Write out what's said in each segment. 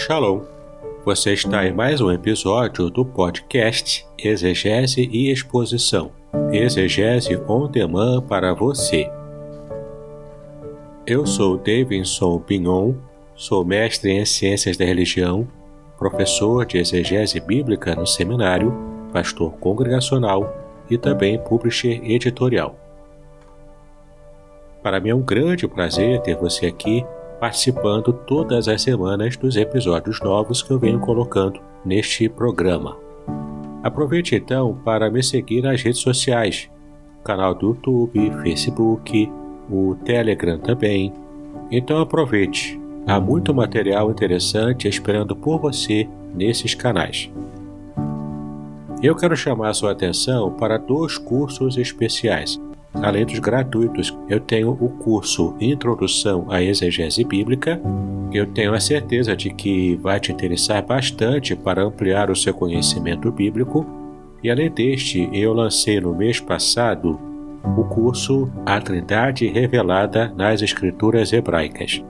Shalom! Você está em mais um episódio do podcast Exegese e Exposição. Exegese on demand para você. Eu sou Davidson Pignon, sou mestre em Ciências da Religião, professor de exegese bíblica no seminário, pastor congregacional e também publisher editorial. Para mim é um grande prazer ter você aqui participando todas as semanas dos episódios novos que eu venho colocando neste programa. Aproveite então para me seguir nas redes sociais, canal do YouTube, Facebook, o Telegram também. Então aproveite, há muito material interessante esperando por você nesses canais. Eu quero chamar sua atenção para dois cursos especiais Além dos gratuitos, eu tenho o curso Introdução à Exegese Bíblica, eu tenho a certeza de que vai te interessar bastante para ampliar o seu conhecimento bíblico. E além deste, eu lancei no mês passado o curso A Trindade Revelada nas Escrituras Hebraicas.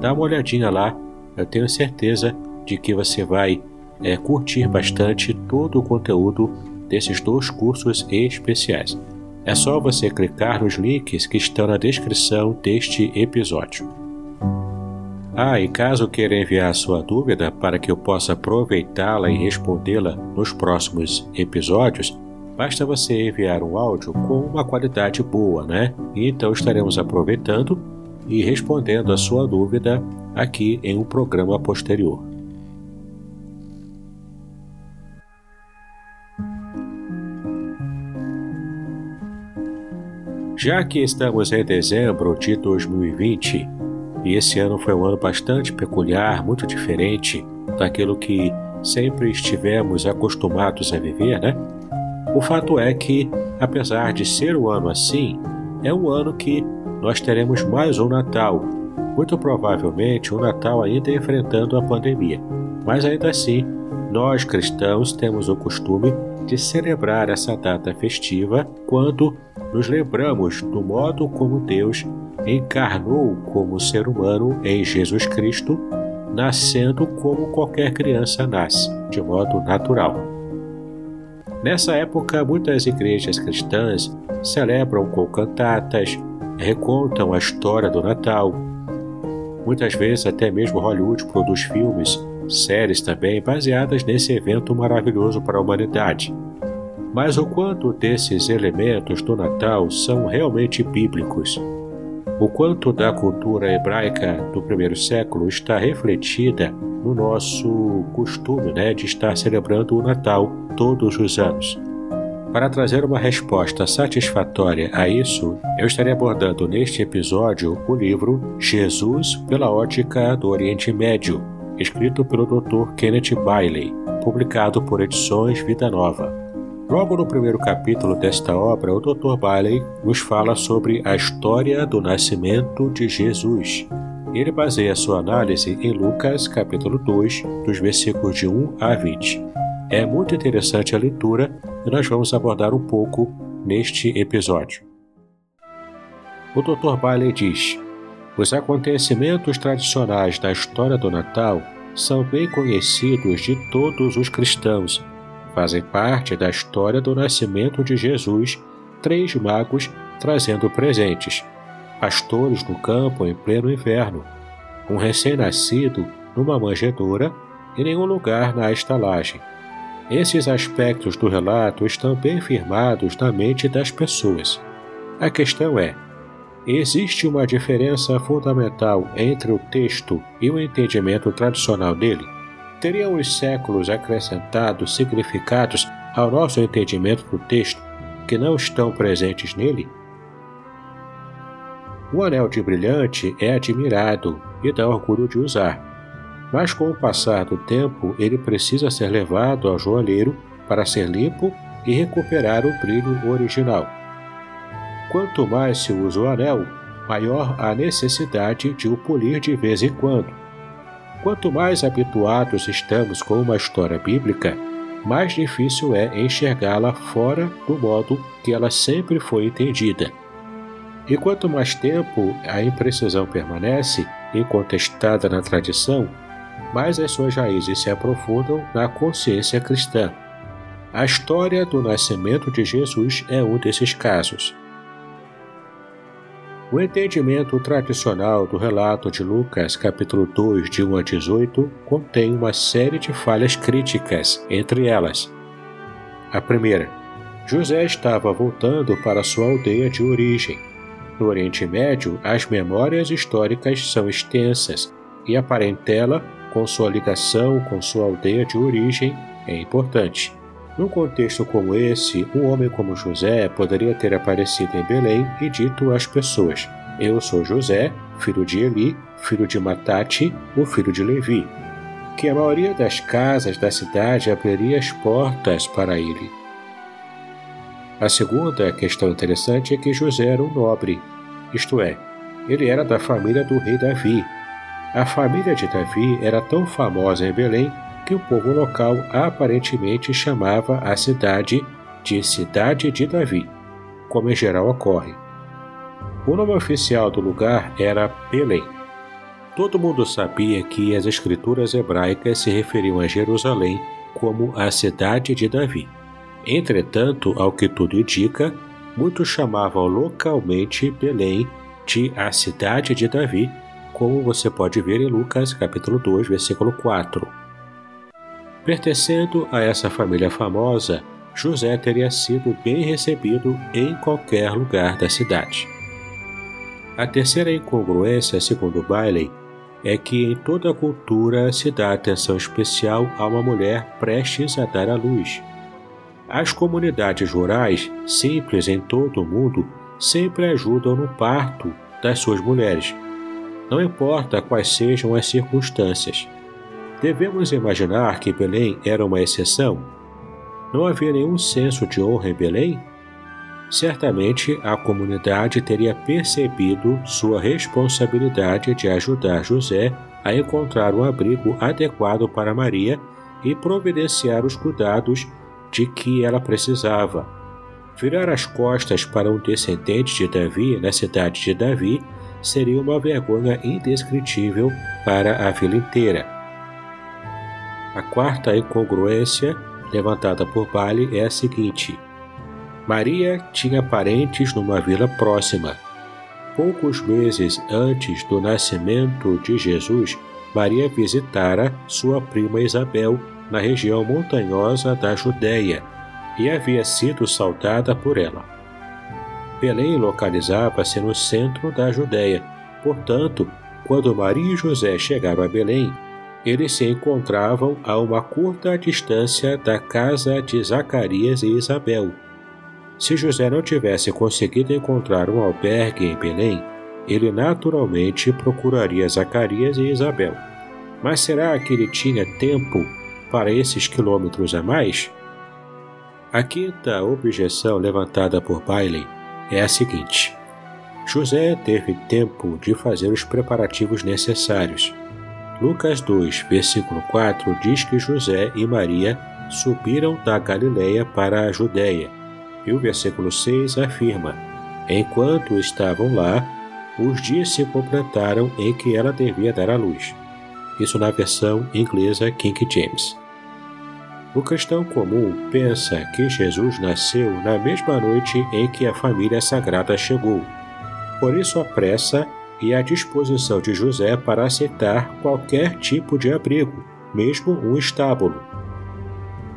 Dá uma olhadinha lá, eu tenho certeza de que você vai é, curtir bastante todo o conteúdo desses dois cursos especiais. É só você clicar nos links que estão na descrição deste episódio. Ah, e caso queira enviar sua dúvida para que eu possa aproveitá-la e respondê-la nos próximos episódios, basta você enviar um áudio com uma qualidade boa, né? E então estaremos aproveitando e respondendo a sua dúvida aqui em um programa posterior. Já que estamos em dezembro de 2020 e esse ano foi um ano bastante peculiar, muito diferente daquilo que sempre estivemos acostumados a viver, né? O fato é que, apesar de ser um ano assim, é um ano que nós teremos mais um Natal, muito provavelmente um Natal ainda enfrentando a pandemia. Mas ainda assim, nós cristãos temos o costume de celebrar essa data festiva quando nos lembramos do modo como Deus encarnou como ser humano em Jesus Cristo, nascendo como qualquer criança nasce, de modo natural. Nessa época, muitas igrejas cristãs celebram com cantatas, recontam a história do Natal. Muitas vezes, até mesmo Hollywood produz filmes séries também baseadas nesse evento maravilhoso para a humanidade. Mas o quanto desses elementos do Natal são realmente bíblicos? O quanto da cultura hebraica do primeiro século está refletida no nosso costume né, de estar celebrando o Natal todos os anos? Para trazer uma resposta satisfatória a isso, eu estarei abordando neste episódio o livro Jesus pela ótica do Oriente Médio, escrito pelo Dr. Kenneth Bailey, publicado por Edições Vida Nova. Logo no primeiro capítulo desta obra, o Dr. Bailey nos fala sobre a história do nascimento de Jesus. Ele baseia sua análise em Lucas, capítulo 2, dos versículos de 1 a 20. É muito interessante a leitura e nós vamos abordar um pouco neste episódio. O Dr. Bailey diz: os acontecimentos tradicionais da história do Natal são bem conhecidos de todos os cristãos. Fazem parte da história do nascimento de Jesus, três magos trazendo presentes, pastores no campo em pleno inverno, um recém-nascido numa manjedoura e nenhum lugar na estalagem. Esses aspectos do relato estão bem firmados na mente das pessoas. A questão é: Existe uma diferença fundamental entre o texto e o entendimento tradicional dele? Teriam os séculos acrescentado significados ao nosso entendimento do texto que não estão presentes nele? O anel de brilhante é admirado e dá orgulho de usar, mas com o passar do tempo ele precisa ser levado ao joalheiro para ser limpo e recuperar o brilho original. Quanto mais se usa o anel, maior a necessidade de o polir de vez em quando. Quanto mais habituados estamos com uma história bíblica, mais difícil é enxergá-la fora do modo que ela sempre foi entendida. E quanto mais tempo a imprecisão permanece, incontestada na tradição, mas as suas raízes se aprofundam na consciência cristã. A história do nascimento de Jesus é um desses casos. O entendimento tradicional do relato de Lucas, capítulo 2, de 1 a 18, contém uma série de falhas críticas, entre elas. A primeira, José estava voltando para sua aldeia de origem. No Oriente Médio, as memórias históricas são extensas e a parentela, com sua ligação com sua aldeia de origem, é importante. Num contexto como esse, um homem como José poderia ter aparecido em Belém e dito às pessoas: Eu sou José, filho de Eli, filho de Matate, o filho de Levi. Que a maioria das casas da cidade abriria as portas para ele. A segunda questão interessante é que José era um nobre, isto é, ele era da família do rei Davi. A família de Davi era tão famosa em Belém que o povo local aparentemente chamava a cidade de Cidade de Davi, como em geral ocorre. O nome oficial do lugar era Belém. Todo mundo sabia que as escrituras hebraicas se referiam a Jerusalém como a cidade de Davi. Entretanto, ao que tudo indica, muitos chamavam localmente Belém de a cidade de Davi, como você pode ver em Lucas capítulo 2, versículo 4. Pertencendo a essa família famosa, José teria sido bem recebido em qualquer lugar da cidade. A terceira incongruência, segundo Bailey, é que em toda cultura se dá atenção especial a uma mulher prestes a dar à luz. As comunidades rurais, simples em todo o mundo, sempre ajudam no parto das suas mulheres, não importa quais sejam as circunstâncias. Devemos imaginar que Belém era uma exceção? Não havia nenhum senso de honra em Belém? Certamente a comunidade teria percebido sua responsabilidade de ajudar José a encontrar um abrigo adequado para Maria e providenciar os cuidados de que ela precisava. Virar as costas para um descendente de Davi na cidade de Davi seria uma vergonha indescritível para a vila inteira. A quarta incongruência levantada por Bale é a seguinte: Maria tinha parentes numa vila próxima. Poucos meses antes do nascimento de Jesus, Maria visitara sua prima Isabel na região montanhosa da Judéia e havia sido saudada por ela. Belém localizava-se no centro da Judéia, portanto, quando Maria e José chegaram a Belém, eles se encontravam a uma curta distância da casa de Zacarias e Isabel. Se José não tivesse conseguido encontrar um albergue em Belém, ele naturalmente procuraria Zacarias e Isabel. Mas será que ele tinha tempo para esses quilômetros a mais? A quinta objeção levantada por Bailey é a seguinte: José teve tempo de fazer os preparativos necessários Lucas 2, versículo 4 diz que José e Maria subiram da Galiléia para a Judéia, e o versículo 6 afirma: Enquanto estavam lá, os dias se completaram em que ela devia dar à luz. Isso na versão inglesa King James. O cristão comum pensa que Jesus nasceu na mesma noite em que a família sagrada chegou. Por isso apressa e à disposição de José para aceitar qualquer tipo de abrigo, mesmo um estábulo.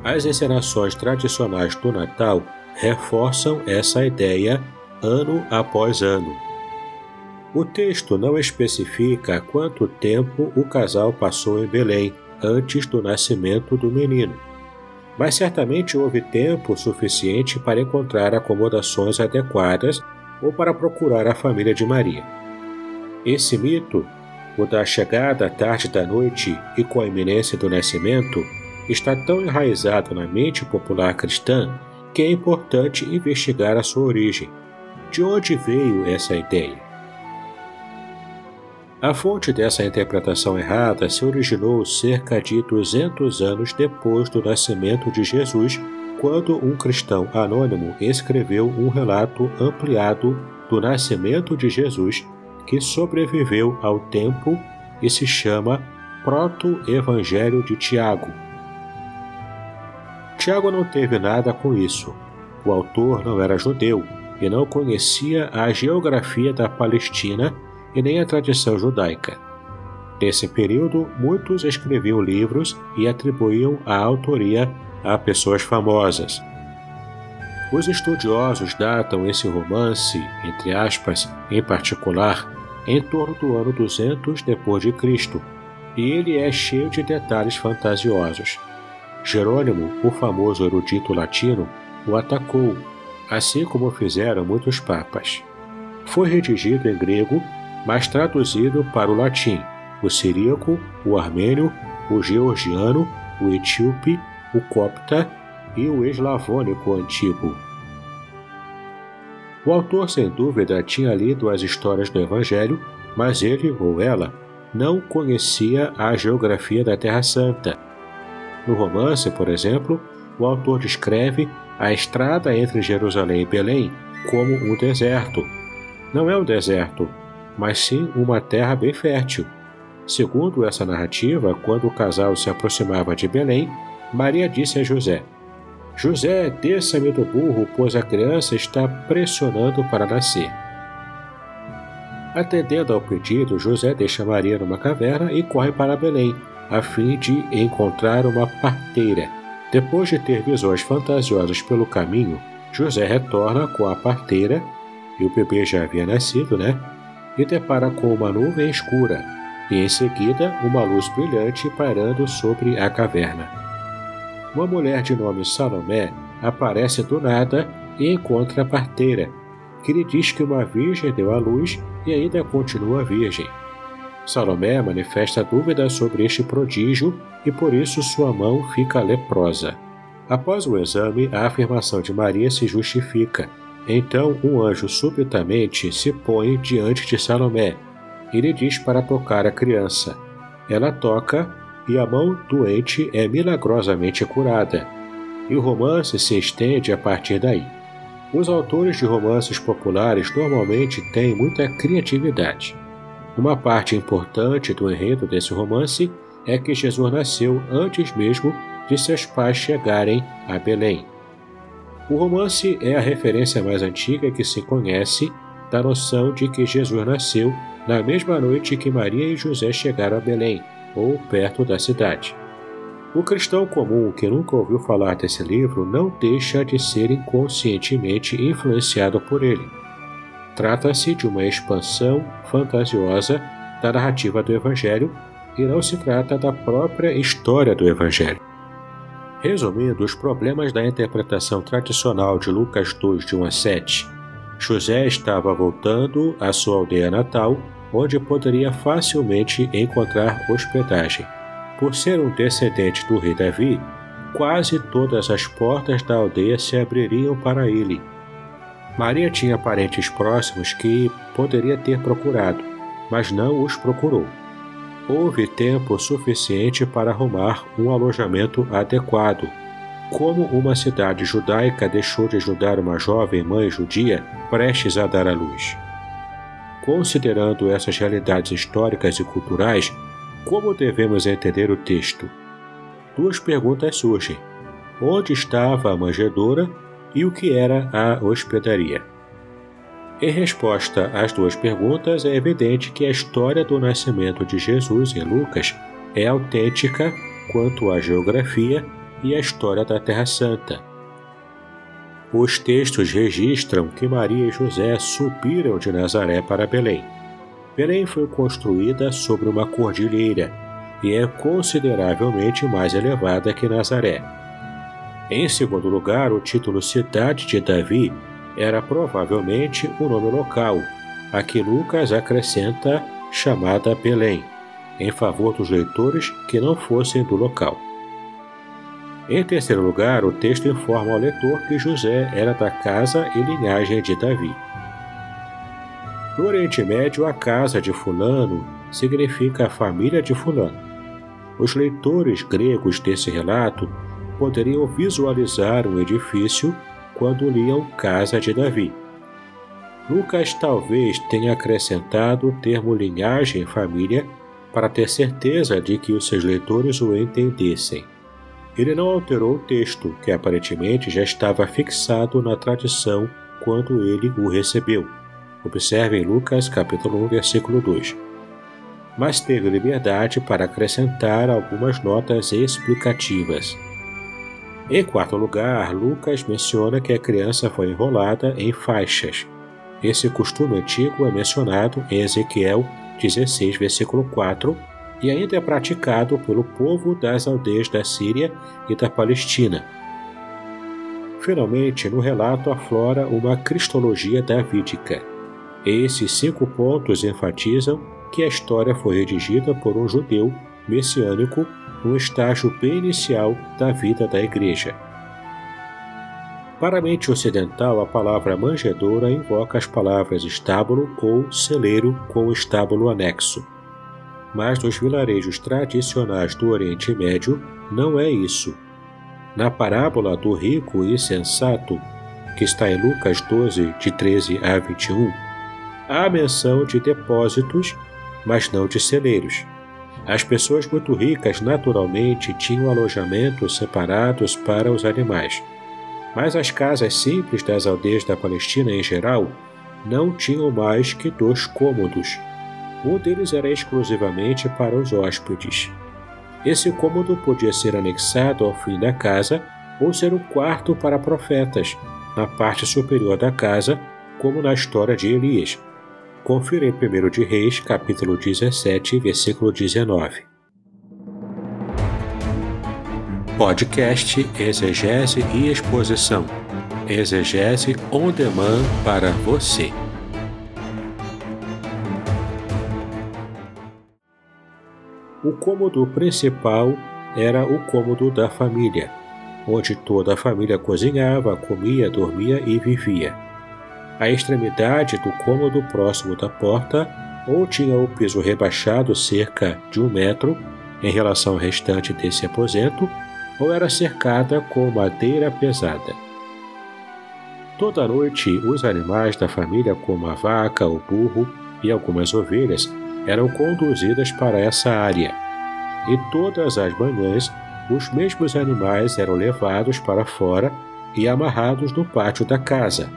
As encenações tradicionais do Natal reforçam essa ideia ano após ano. O texto não especifica quanto tempo o casal passou em Belém antes do nascimento do menino, mas certamente houve tempo suficiente para encontrar acomodações adequadas ou para procurar a família de Maria. Esse mito, o da chegada à tarde da noite e com a iminência do nascimento, está tão enraizado na mente popular cristã que é importante investigar a sua origem. De onde veio essa ideia? A fonte dessa interpretação errada se originou cerca de 200 anos depois do nascimento de Jesus, quando um cristão anônimo escreveu um relato ampliado do nascimento de Jesus que sobreviveu ao tempo e se chama Proto-Evangelho de Tiago. Tiago não teve nada com isso. O autor não era judeu e não conhecia a geografia da Palestina e nem a tradição judaica. Nesse período, muitos escreviam livros e atribuíam a autoria a pessoas famosas. Os estudiosos datam esse romance, entre aspas, em particular, em torno do ano 200 depois de Cristo, e ele é cheio de detalhes fantasiosos. Jerônimo, o famoso erudito latino, o atacou, assim como fizeram muitos papas. Foi redigido em grego, mas traduzido para o latim, o siríaco, o armênio, o georgiano, o etíope, o copta e o eslavônico antigo. O autor, sem dúvida, tinha lido as histórias do Evangelho, mas ele ou ela não conhecia a geografia da Terra Santa. No romance, por exemplo, o autor descreve a estrada entre Jerusalém e Belém como um deserto. Não é um deserto, mas sim uma terra bem fértil. Segundo essa narrativa, quando o casal se aproximava de Belém, Maria disse a José: José, desça-me do burro, pois a criança está pressionando para nascer. Atendendo ao pedido, José deixa Maria numa caverna e corre para Belém, a fim de encontrar uma parteira. Depois de ter visões fantasiosas pelo caminho, José retorna com a parteira, e o bebê já havia nascido, né? E depara com uma nuvem escura, e em seguida uma luz brilhante pairando sobre a caverna. Uma mulher de nome Salomé aparece do nada e encontra a parteira, que lhe diz que uma virgem deu à luz e ainda continua virgem. Salomé manifesta dúvida sobre este prodígio e por isso sua mão fica leprosa. Após o exame, a afirmação de Maria se justifica. Então um anjo subitamente se põe diante de Salomé e lhe diz para tocar a criança. Ela toca e a mão doente é milagrosamente curada. E o romance se estende a partir daí. Os autores de romances populares normalmente têm muita criatividade. Uma parte importante do enredo desse romance é que Jesus nasceu antes mesmo de seus pais chegarem a Belém. O romance é a referência mais antiga que se conhece da noção de que Jesus nasceu na mesma noite que Maria e José chegaram a Belém, ou perto da cidade. O cristão comum que nunca ouviu falar desse livro não deixa de ser inconscientemente influenciado por ele. Trata-se de uma expansão fantasiosa da narrativa do Evangelho e não se trata da própria história do Evangelho. Resumindo os problemas da interpretação tradicional de Lucas 2, de 1 a 7, José estava voltando à sua aldeia natal, onde poderia facilmente encontrar hospedagem. Por ser um descendente do rei Davi, quase todas as portas da aldeia se abririam para ele. Maria tinha parentes próximos que poderia ter procurado, mas não os procurou. Houve tempo suficiente para arrumar um alojamento adequado. Como uma cidade judaica deixou de ajudar uma jovem mãe judia prestes a dar à luz? Considerando essas realidades históricas e culturais, como devemos entender o texto? Duas perguntas surgem: onde estava a manjedoura e o que era a hospedaria? Em resposta às duas perguntas, é evidente que a história do nascimento de Jesus em Lucas é autêntica quanto à geografia e à história da Terra Santa. Os textos registram que Maria e José subiram de Nazaré para Belém. Belém foi construída sobre uma cordilheira e é consideravelmente mais elevada que Nazaré. Em segundo lugar, o título Cidade de Davi era provavelmente o nome local, a que Lucas acrescenta chamada Belém, em favor dos leitores que não fossem do local. Em terceiro lugar, o texto informa ao leitor que José era da casa e linhagem de Davi. No Oriente Médio, a casa de Fulano significa a família de Fulano. Os leitores gregos desse relato poderiam visualizar um edifício quando liam Casa de Davi. Lucas talvez tenha acrescentado o termo linhagem família para ter certeza de que os seus leitores o entendessem. Ele não alterou o texto, que aparentemente já estava fixado na tradição quando ele o recebeu. Observe em Lucas capítulo 1, versículo 2. Mas teve liberdade para acrescentar algumas notas explicativas. Em quarto lugar, Lucas menciona que a criança foi enrolada em faixas. Esse costume antigo é mencionado em Ezequiel 16, versículo 4, e ainda é praticado pelo povo das aldeias da Síria e da Palestina. Finalmente, no relato aflora uma cristologia davídica. Esses cinco pontos enfatizam que a história foi redigida por um judeu messiânico no estágio bem inicial da vida da Igreja. Para a mente ocidental, a palavra manjedoura invoca as palavras estábulo ou celeiro com estábulo anexo. Mas nos vilarejos tradicionais do Oriente Médio, não é isso. Na parábola do rico e sensato, que está em Lucas 12, de 13 a 21, há menção de depósitos, mas não de celeiros. As pessoas muito ricas naturalmente tinham alojamentos separados para os animais, mas as casas simples das aldeias da Palestina em geral não tinham mais que dois cômodos. Um deles era exclusivamente para os hóspedes. Esse cômodo podia ser anexado ao fim da casa ou ser um quarto para profetas, na parte superior da casa, como na história de Elias, Confira em 1 de Reis, capítulo 17, versículo 19. Podcast Exegese e Exposição. Exegese on demand para você. O cômodo principal era o cômodo da família, onde toda a família cozinhava, comia, dormia e vivia. A extremidade do cômodo próximo da porta ou tinha o piso rebaixado cerca de um metro em relação ao restante desse aposento, ou era cercada com madeira pesada. Toda noite, os animais da família, como a vaca, o burro e algumas ovelhas, eram conduzidas para essa área. E todas as manhãs, os mesmos animais eram levados para fora e amarrados no pátio da casa,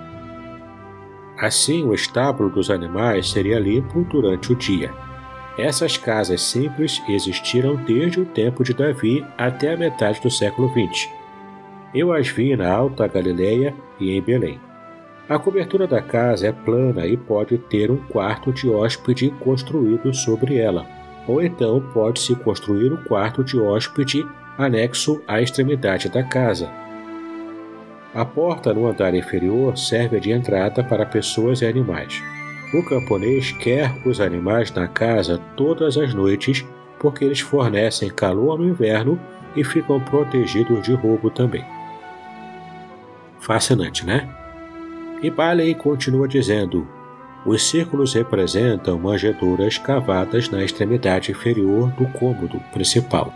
Assim, o estábulo dos animais seria limpo durante o dia. Essas casas simples existiram desde o tempo de Davi até a metade do século XX. Eu as vi na Alta Galileia e em Belém. A cobertura da casa é plana e pode ter um quarto de hóspede construído sobre ela, ou então pode-se construir um quarto de hóspede anexo à extremidade da casa, a porta no andar inferior serve de entrada para pessoas e animais. O camponês quer os animais na casa todas as noites porque eles fornecem calor no inverno e ficam protegidos de roubo também. Fascinante, né? E Bailey continua dizendo: os círculos representam manjedouras cavadas na extremidade inferior do cômodo principal.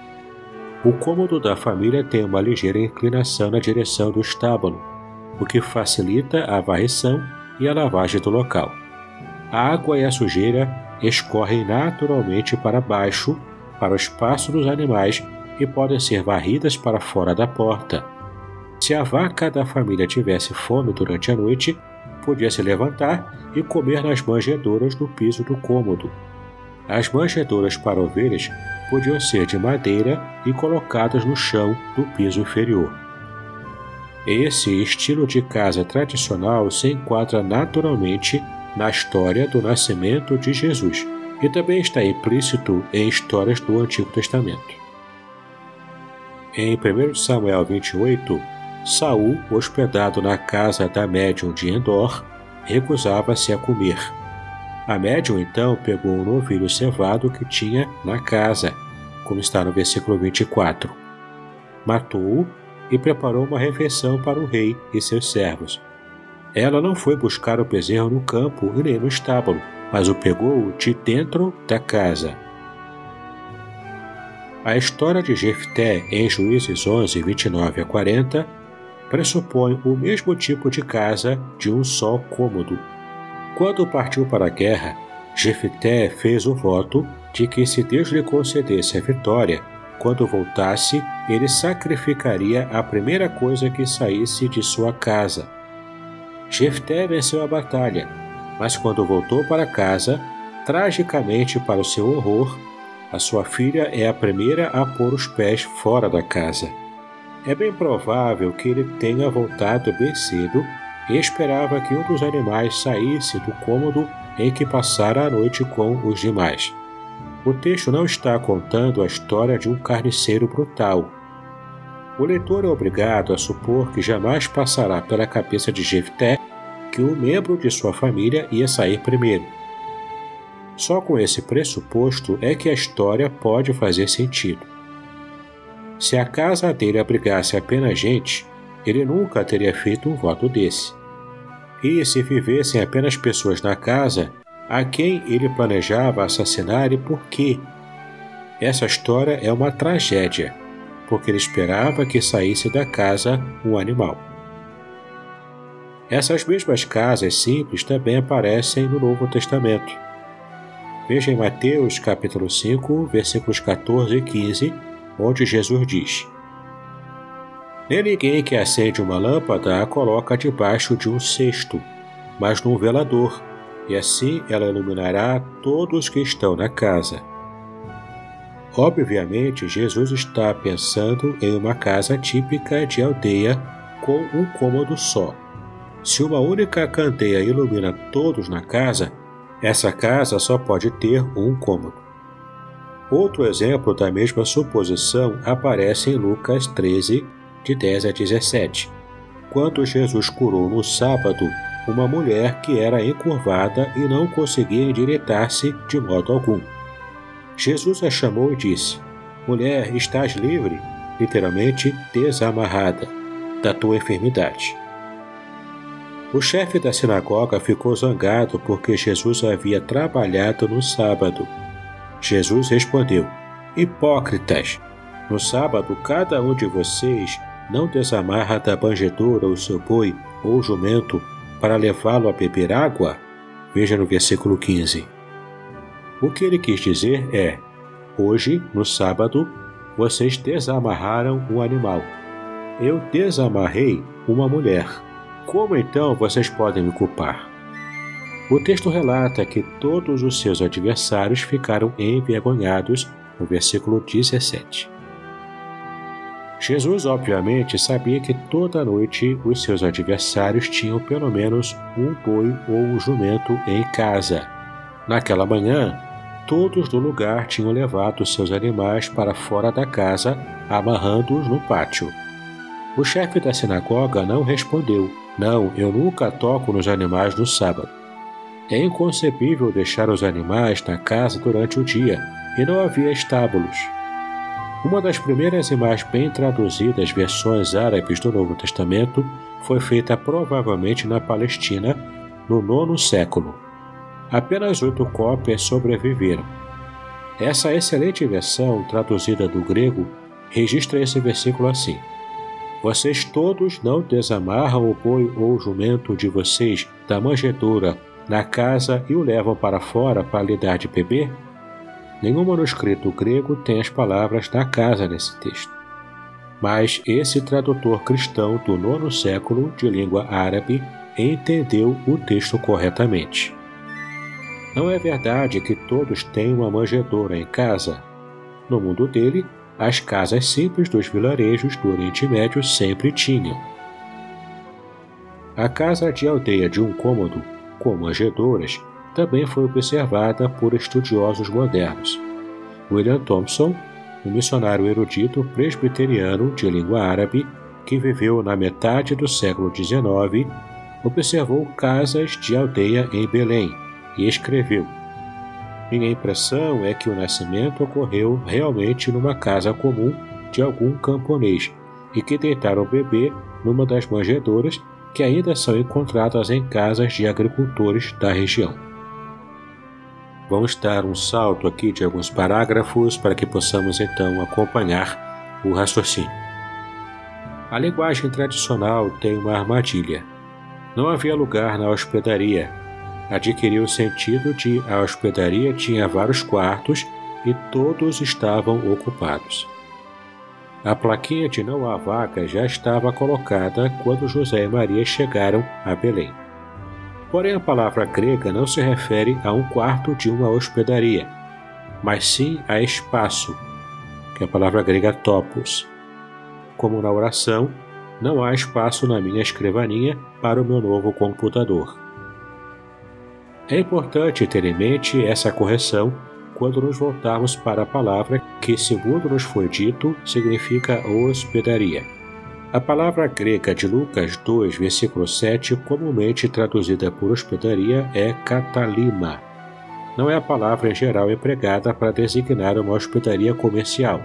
O cômodo da família tem uma ligeira inclinação na direção do estábulo, o que facilita a varrição e a lavagem do local. A água e a sujeira escorrem naturalmente para baixo, para o espaço dos animais e podem ser varridas para fora da porta. Se a vaca da família tivesse fome durante a noite, podia se levantar e comer nas manjedouras do piso do cômodo. As manjedouras para ovelhas podiam ser de madeira e colocadas no chão do piso inferior. Esse estilo de casa tradicional se enquadra naturalmente na história do nascimento de Jesus e também está implícito em histórias do Antigo Testamento. Em 1 Samuel 28, Saul, hospedado na casa da médium de Endor, recusava-se a comer. A médium então pegou um novilho cevado que tinha na casa, como está no versículo 24. Matou-o e preparou uma refeição para o rei e seus servos. Ela não foi buscar o bezerro no campo e nem no estábulo, mas o pegou de dentro da casa. A história de Jefté em Juízes 11, 29 a 40 pressupõe o mesmo tipo de casa de um só cômodo, quando partiu para a guerra, Jefité fez o voto de que se Deus lhe concedesse a vitória, quando voltasse, ele sacrificaria a primeira coisa que saísse de sua casa. Jefté venceu a batalha, mas quando voltou para casa, tragicamente para o seu horror, a sua filha é a primeira a pôr os pés fora da casa. É bem provável que ele tenha voltado bem cedo e esperava que um dos animais saísse do cômodo em que passara a noite com os demais. O texto não está contando a história de um carniceiro brutal. O leitor é obrigado a supor que jamais passará pela cabeça de Jefté que um membro de sua família ia sair primeiro. Só com esse pressuposto é que a história pode fazer sentido. Se a casa dele abrigasse apenas gente, ele nunca teria feito um voto desse. E se vivessem apenas pessoas na casa, a quem ele planejava assassinar e por quê. Essa história é uma tragédia, porque ele esperava que saísse da casa um animal. Essas mesmas casas simples também aparecem no Novo Testamento. Veja em Mateus capítulo 5, versículos 14 e 15, onde Jesus diz: Nem ninguém que acende uma lâmpada a coloca debaixo de um cesto, mas num velador, e assim ela iluminará todos que estão na casa. Obviamente, Jesus está pensando em uma casa típica de aldeia com um cômodo só. Se uma única candeia ilumina todos na casa, essa casa só pode ter um cômodo. Outro exemplo da mesma suposição aparece em Lucas 13, de 10 a 17, quando Jesus curou no sábado uma mulher que era encurvada e não conseguia endireitar-se de modo algum. Jesus a chamou e disse: Mulher, estás livre, literalmente desamarrada, da tua enfermidade. O chefe da sinagoga ficou zangado porque Jesus havia trabalhado no sábado. Jesus respondeu: Hipócritas! No sábado, cada um de vocês não desamarra da banjedoura o seu boi ou jumento para levá-lo a beber água? Veja no versículo 15. O que ele quis dizer é: hoje, no sábado, vocês desamarraram um animal. Eu desamarrei uma mulher. Como então vocês podem me culpar? O texto relata que todos os seus adversários ficaram envergonhados no versículo 17. Jesus, obviamente, sabia que toda noite os seus adversários tinham pelo menos um boi ou um jumento em casa. Naquela manhã, todos do lugar tinham levado seus animais para fora da casa, amarrando-os no pátio. O chefe da sinagoga não respondeu: Não, eu nunca toco nos animais no sábado. É inconcebível deixar os animais na casa durante o dia, e não havia estábulos. Uma das primeiras e mais bem traduzidas versões árabes do Novo Testamento foi feita provavelmente na Palestina no nono século. Apenas oito cópias sobreviveram. Essa excelente versão, traduzida do grego, registra esse versículo assim: Vocês todos não desamarram o boi ou o jumento de vocês da manjedoura na casa e o levam para fora para lhe dar de beber? Nenhum manuscrito grego tem as palavras da casa nesse texto. Mas esse tradutor cristão do nono século de língua árabe entendeu o texto corretamente. Não é verdade que todos têm uma manjedoura em casa. No mundo dele, as casas simples dos vilarejos do Oriente Médio sempre tinham. A casa de aldeia de um cômodo, com manjedouras, também foi observada por estudiosos modernos. William Thompson, um missionário erudito presbiteriano de língua árabe que viveu na metade do século XIX, observou casas de aldeia em Belém e escreveu: Minha impressão é que o nascimento ocorreu realmente numa casa comum de algum camponês e que deitaram o bebê numa das manjedouras que ainda são encontradas em casas de agricultores da região. Vamos dar um salto aqui de alguns parágrafos para que possamos então acompanhar o raciocínio. A linguagem tradicional tem uma armadilha. Não havia lugar na hospedaria. Adquiriu o sentido de a hospedaria tinha vários quartos e todos estavam ocupados. A plaquinha de não há vaga já estava colocada quando José e Maria chegaram a Belém. Porém, a palavra grega não se refere a um quarto de uma hospedaria, mas sim a espaço, que é a palavra grega topos. Como na oração, não há espaço na minha escrivaninha para o meu novo computador. É importante ter em mente essa correção quando nos voltarmos para a palavra que, segundo nos foi dito, significa hospedaria. A palavra grega de Lucas 2, versículo 7, comumente traduzida por hospedaria, é katalima. Não é a palavra em geral empregada para designar uma hospedaria comercial.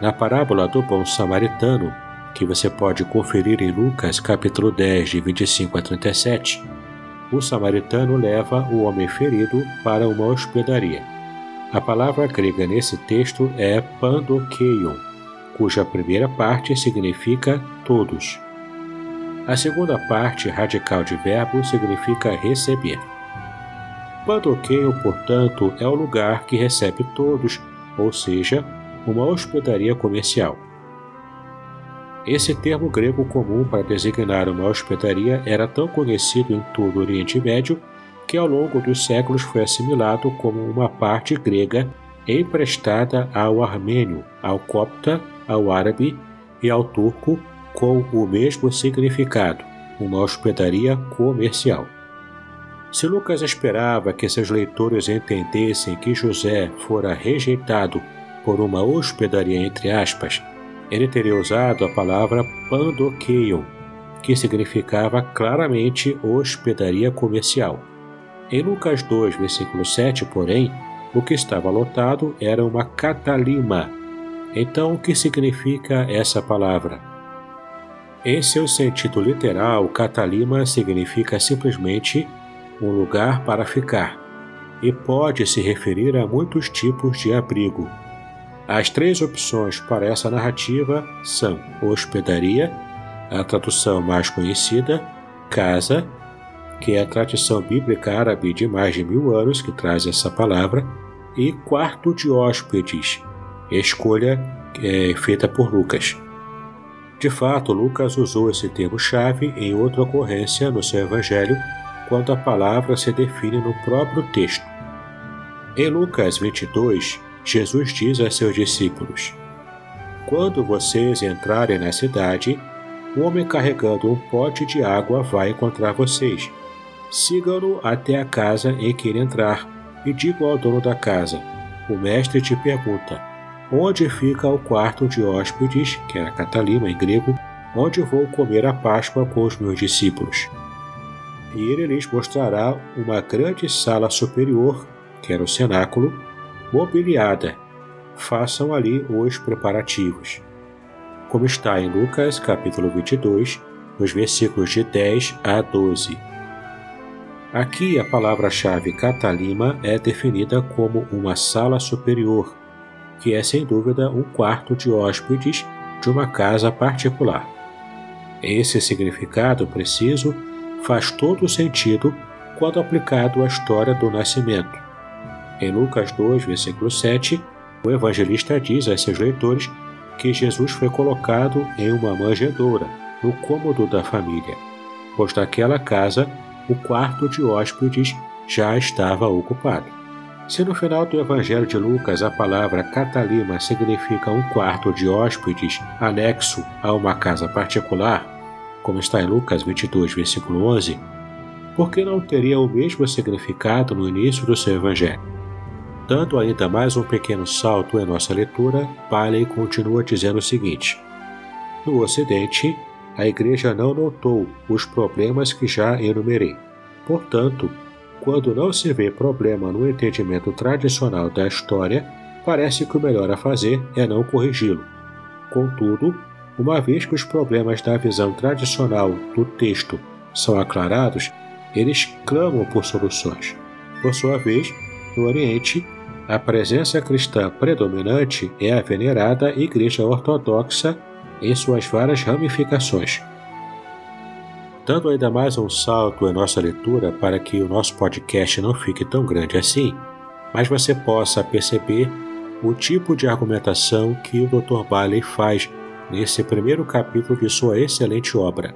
Na parábola do bom samaritano, que você pode conferir em Lucas capítulo 10, de 25 a 37, o samaritano leva o homem ferido para uma hospedaria. A palavra grega nesse texto é pandokeion, cuja primeira parte significa todos. A segunda parte radical de verbo significa receber. Pandokeion, portanto, é o lugar que recebe todos, ou seja, uma hospedaria comercial. Esse termo grego comum para designar uma hospedaria era tão conhecido em todo o Oriente Médio que ao longo dos séculos foi assimilado como uma parte grega emprestada ao armênio, ao copta, ao árabe e ao turco com o mesmo significado, uma hospedaria comercial. Se Lucas esperava que seus leitores entendessem que José fora rejeitado por uma hospedaria entre aspas, ele teria usado a palavra pandokeion, que significava claramente hospedaria comercial. Em Lucas 2, versículo 7, porém, o que estava lotado era uma catalima. Então, o que significa essa palavra? Em seu sentido literal, catalima significa simplesmente um lugar para ficar e pode se referir a muitos tipos de abrigo. As três opções para essa narrativa são hospedaria, a tradução mais conhecida, casa, que é a tradição bíblica árabe de mais de mil anos que traz essa palavra, e quarto de hóspedes, escolha é, feita por Lucas. De fato, Lucas usou esse termo-chave em outra ocorrência no seu evangelho, quando a palavra se define no próprio texto. Em Lucas 22, Jesus diz a seus discípulos: Quando vocês entrarem na cidade, um homem carregando um pote de água vai encontrar vocês. Sigam-no até a casa em que ele entrar e digam ao dono da casa: O mestre te pergunta: Onde fica o quarto de hóspedes, que era Catalima em grego, onde vou comer a Páscoa com os meus discípulos? E ele lhes mostrará uma grande sala superior, que era o cenáculo, mobiliada. Façam ali os preparativos. Como está em Lucas capítulo 22, nos versículos de 10 a 12. Aqui a palavra-chave Catalima é definida como uma sala superior, que é sem dúvida um quarto de hóspedes de uma casa particular. Esse significado preciso faz todo sentido quando aplicado à história do nascimento. Em Lucas 2, versículo 7, o evangelista diz a seus leitores que Jesus foi colocado em uma manjedoura, no cômodo da família, pois naquela casa o quarto de hóspedes já estava ocupado. Se no final do Evangelho de Lucas a palavra catalima significa um quarto de hóspedes anexo a uma casa particular, como está em Lucas 22, versículo 11, por que não teria o mesmo significado no início do seu Evangelho? Dando ainda mais um pequeno salto em nossa leitura, Paley continua dizendo o seguinte: No Ocidente, a Igreja não notou os problemas que já enumerei. Portanto, quando não se vê problema no entendimento tradicional da história, parece que o melhor a fazer é não corrigi-lo. Contudo, uma vez que os problemas da visão tradicional do texto são aclarados, eles clamam por soluções. Por sua vez, no Oriente, a presença cristã predominante é a venerada Igreja Ortodoxa em suas várias ramificações. Dando ainda mais um salto em nossa leitura para que o nosso podcast não fique tão grande assim, mas você possa perceber o tipo de argumentação que o Dr. Bailey faz nesse primeiro capítulo de sua excelente obra.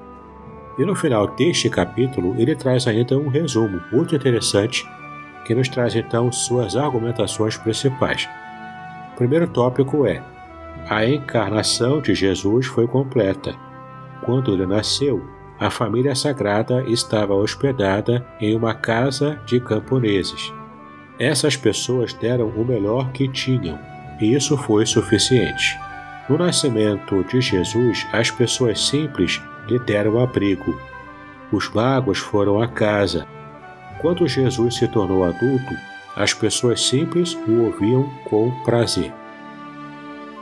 E no final deste capítulo, ele traz ainda um resumo muito interessante que nos traz então suas argumentações principais. O primeiro tópico é: a encarnação de Jesus foi completa. Quando ele nasceu, a família sagrada estava hospedada em uma casa de camponeses. Essas pessoas deram o melhor que tinham, e isso foi suficiente. No nascimento de Jesus, as pessoas simples lhe deram abrigo. Os magos foram à casa. Quando Jesus se tornou adulto, as pessoas simples o ouviam com prazer.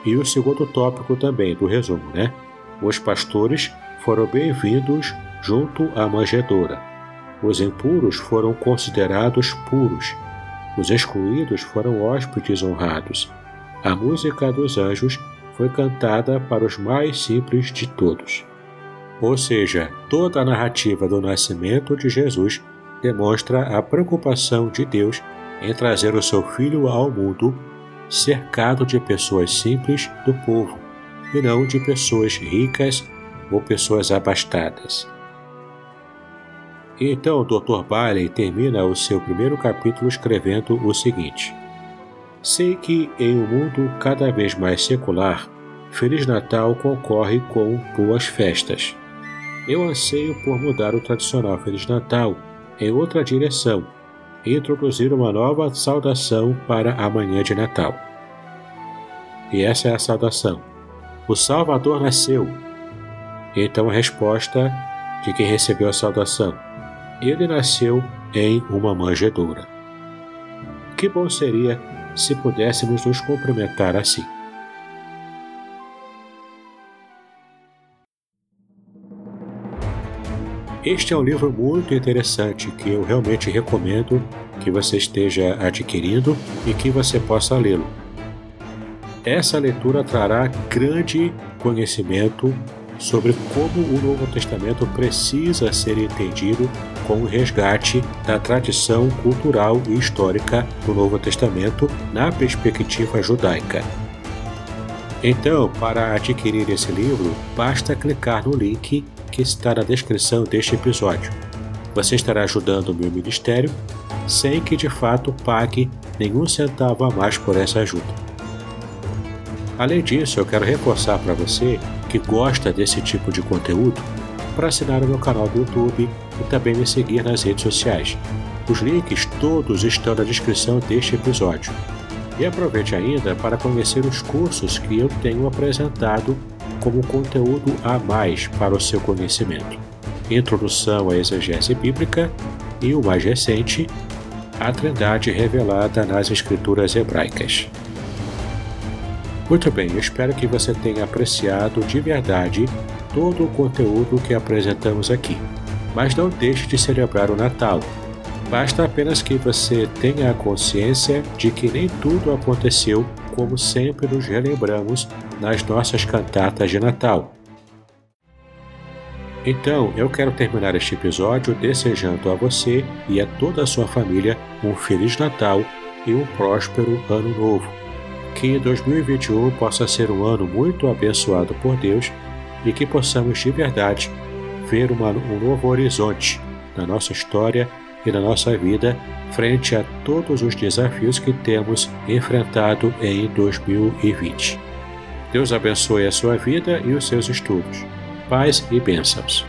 E o segundo tópico também do resumo, né? Os pastores foram bem-vindos junto à manjedoura. Os impuros foram considerados puros. Os excluídos foram hóspedes honrados. A música dos anjos foi cantada para os mais simples de todos. Ou seja, toda a narrativa do nascimento de Jesus demonstra a preocupação de Deus em trazer o seu filho ao mundo cercado de pessoas simples do povo e não de pessoas ricas ou pessoas abastadas. Então, Dr. Bailey termina o seu primeiro capítulo escrevendo o seguinte: Sei que em um mundo cada vez mais secular, Feliz Natal concorre com boas festas. Eu anseio por mudar o tradicional Feliz Natal em outra direção introduzir uma nova saudação para a manhã de Natal. E essa é a saudação: O Salvador nasceu. Então a resposta de quem recebeu a saudação: Ele nasceu em uma manjedoura. Que bom seria se pudéssemos nos cumprimentar assim. Este é um livro muito interessante que eu realmente recomendo que você esteja adquirindo e que você possa lê-lo. Essa leitura trará grande conhecimento sobre como o Novo Testamento precisa ser entendido com o resgate da tradição cultural e histórica do Novo Testamento na perspectiva judaica. Então, para adquirir esse livro, basta clicar no link que está na descrição deste episódio. Você estará ajudando o meu ministério sem que de fato pague nenhum centavo a mais por essa ajuda. Além disso, eu quero reforçar para você que gosta desse tipo de conteúdo para assinar o meu canal do YouTube e também me seguir nas redes sociais. Os links todos estão na descrição deste episódio. E aproveite ainda para conhecer os cursos que eu tenho apresentado como conteúdo a mais para o seu conhecimento. Introdução à exegese bíblica e o mais recente, a Trindade revelada nas Escrituras hebraicas. Muito bem, espero que você tenha apreciado de verdade todo o conteúdo que apresentamos aqui. Mas não deixe de celebrar o Natal, Basta apenas que você tenha a consciência de que nem tudo aconteceu como sempre nos relembramos nas nossas cantatas de Natal. Então, eu quero terminar este episódio desejando a você e a toda a sua família um Feliz Natal e um próspero Ano Novo. Que 2021 possa ser um ano muito abençoado por Deus e que possamos de verdade ver uma, um novo horizonte na nossa história e na nossa vida frente a todos os desafios que temos enfrentado em 2020. Deus abençoe a sua vida e os seus estudos. Paz e bênçãos.